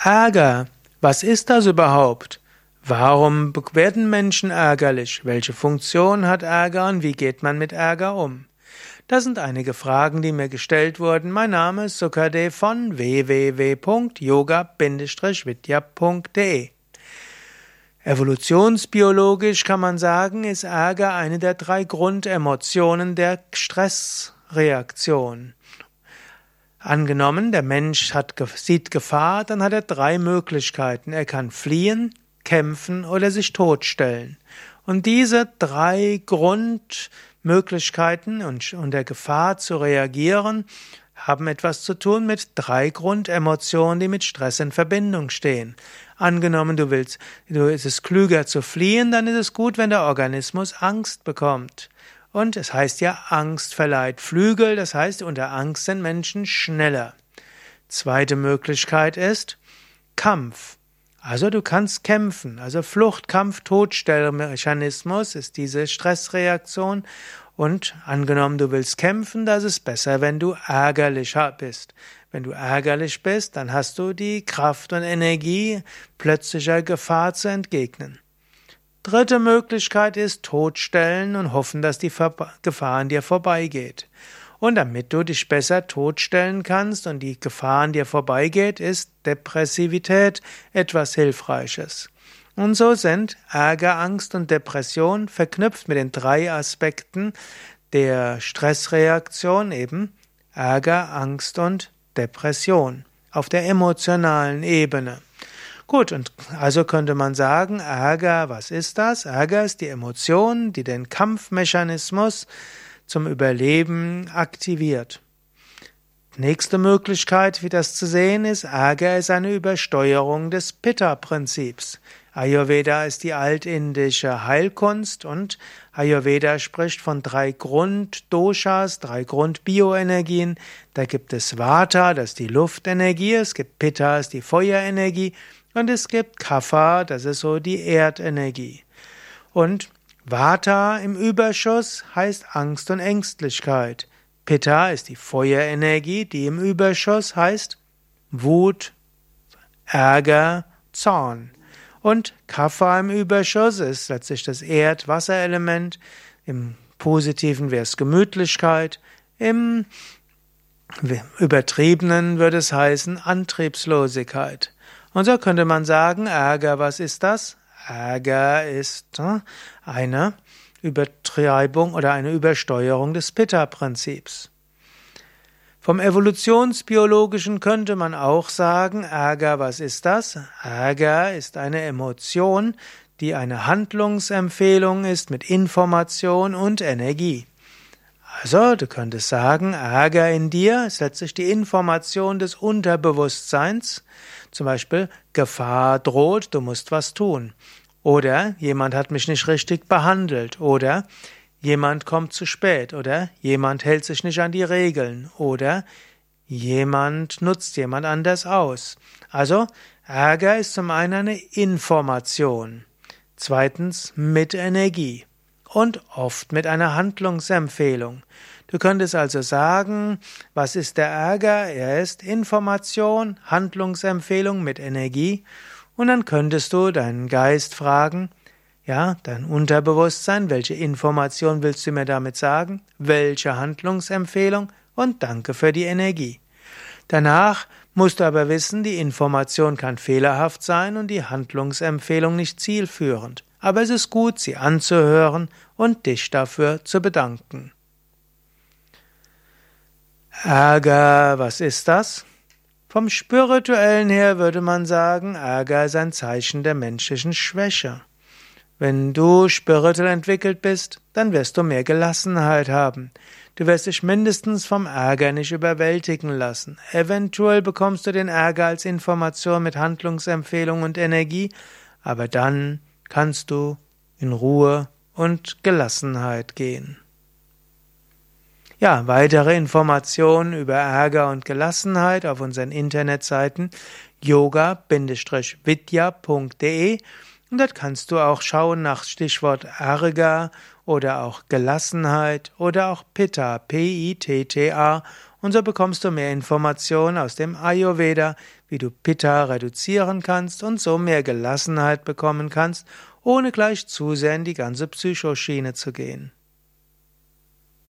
Ärger. Was ist das überhaupt? Warum werden Menschen ärgerlich? Welche Funktion hat Ärger und wie geht man mit Ärger um? Das sind einige Fragen, die mir gestellt wurden. Mein Name ist Sukade von www.yoga-vidya.de Evolutionsbiologisch kann man sagen, ist Ärger eine der drei Grundemotionen der Stressreaktion. Angenommen, der Mensch hat, sieht Gefahr, dann hat er drei Möglichkeiten. Er kann fliehen, kämpfen oder sich totstellen. Und diese drei Grundmöglichkeiten und, und der Gefahr zu reagieren haben etwas zu tun mit drei Grundemotionen, die mit Stress in Verbindung stehen. Angenommen, du willst, du ist es klüger zu fliehen, dann ist es gut, wenn der Organismus Angst bekommt. Und es heißt ja, Angst verleiht Flügel, das heißt, unter Angst sind Menschen schneller. Zweite Möglichkeit ist Kampf. Also du kannst kämpfen. Also Flucht, Kampf, Todstellmechanismus ist diese Stressreaktion. Und angenommen, du willst kämpfen, das ist besser, wenn du ärgerlich bist. Wenn du ärgerlich bist, dann hast du die Kraft und Energie, plötzlicher Gefahr zu entgegnen. Dritte Möglichkeit ist totstellen und hoffen, dass die Gefahr an dir vorbeigeht. Und damit du dich besser totstellen kannst und die Gefahr an dir vorbeigeht, ist Depressivität etwas Hilfreiches. Und so sind Ärger, Angst und Depression verknüpft mit den drei Aspekten der Stressreaktion eben Ärger, Angst und Depression auf der emotionalen Ebene. Gut, und also könnte man sagen, Ärger, was ist das? Ärger ist die Emotion, die den Kampfmechanismus zum Überleben aktiviert. Nächste Möglichkeit, wie das zu sehen ist, Ärger ist eine Übersteuerung des Pitta-Prinzips. Ayurveda ist die altindische Heilkunst und Ayurveda spricht von drei Grunddoshas, drei Grundbioenergien. Da gibt es Vata, das ist die Luftenergie, es gibt Pitta, das ist die Feuerenergie und es gibt Kapha, das ist so die Erdenergie. Und Vata im Überschuss heißt Angst und Ängstlichkeit. Pitta ist die Feuerenergie, die im Überschuss heißt Wut, Ärger, Zorn. Und Kapha im Überschuss ist letztlich das Erd-Wasserelement. Im Positiven wäre es Gemütlichkeit. Im Übertriebenen würde es heißen Antriebslosigkeit. Und so könnte man sagen, Ärger, was ist das? Ärger ist äh, eine Übertreibung oder eine Übersteuerung des Pitta-Prinzips. Vom Evolutionsbiologischen könnte man auch sagen, Ärger, was ist das? Ärger ist eine Emotion, die eine Handlungsempfehlung ist mit Information und Energie. Also, du könntest sagen, Ärger in dir ist letztlich die Information des Unterbewusstseins. Zum Beispiel, Gefahr droht, du musst was tun. Oder jemand hat mich nicht richtig behandelt. Oder jemand kommt zu spät. Oder jemand hält sich nicht an die Regeln. Oder jemand nutzt jemand anders aus. Also, Ärger ist zum einen eine Information. Zweitens mit Energie und oft mit einer Handlungsempfehlung. Du könntest also sagen, was ist der Ärger? Er ist Information, Handlungsempfehlung mit Energie. Und dann könntest du deinen Geist fragen, ja, dein Unterbewusstsein, welche Information willst du mir damit sagen? Welche Handlungsempfehlung? Und danke für die Energie. Danach musst du aber wissen, die Information kann fehlerhaft sein und die Handlungsempfehlung nicht zielführend aber es ist gut, sie anzuhören und dich dafür zu bedanken. Ärger, was ist das? Vom spirituellen her würde man sagen, Ärger ist ein Zeichen der menschlichen Schwäche. Wenn du spirituell entwickelt bist, dann wirst du mehr Gelassenheit haben. Du wirst dich mindestens vom Ärger nicht überwältigen lassen. Eventuell bekommst du den Ärger als Information mit Handlungsempfehlung und Energie, aber dann kannst du in Ruhe und Gelassenheit gehen. Ja, weitere Informationen über Ärger und Gelassenheit auf unseren Internetseiten yoga-vidya.de und dort kannst du auch schauen nach Stichwort Ärger oder auch Gelassenheit oder auch Pitta, P-I-T-T-A Und so bekommst du mehr Informationen aus dem Ayurveda, wie du Pitta reduzieren kannst und so mehr Gelassenheit bekommen kannst, ohne gleich zu sehr in die ganze Psychoschiene zu gehen.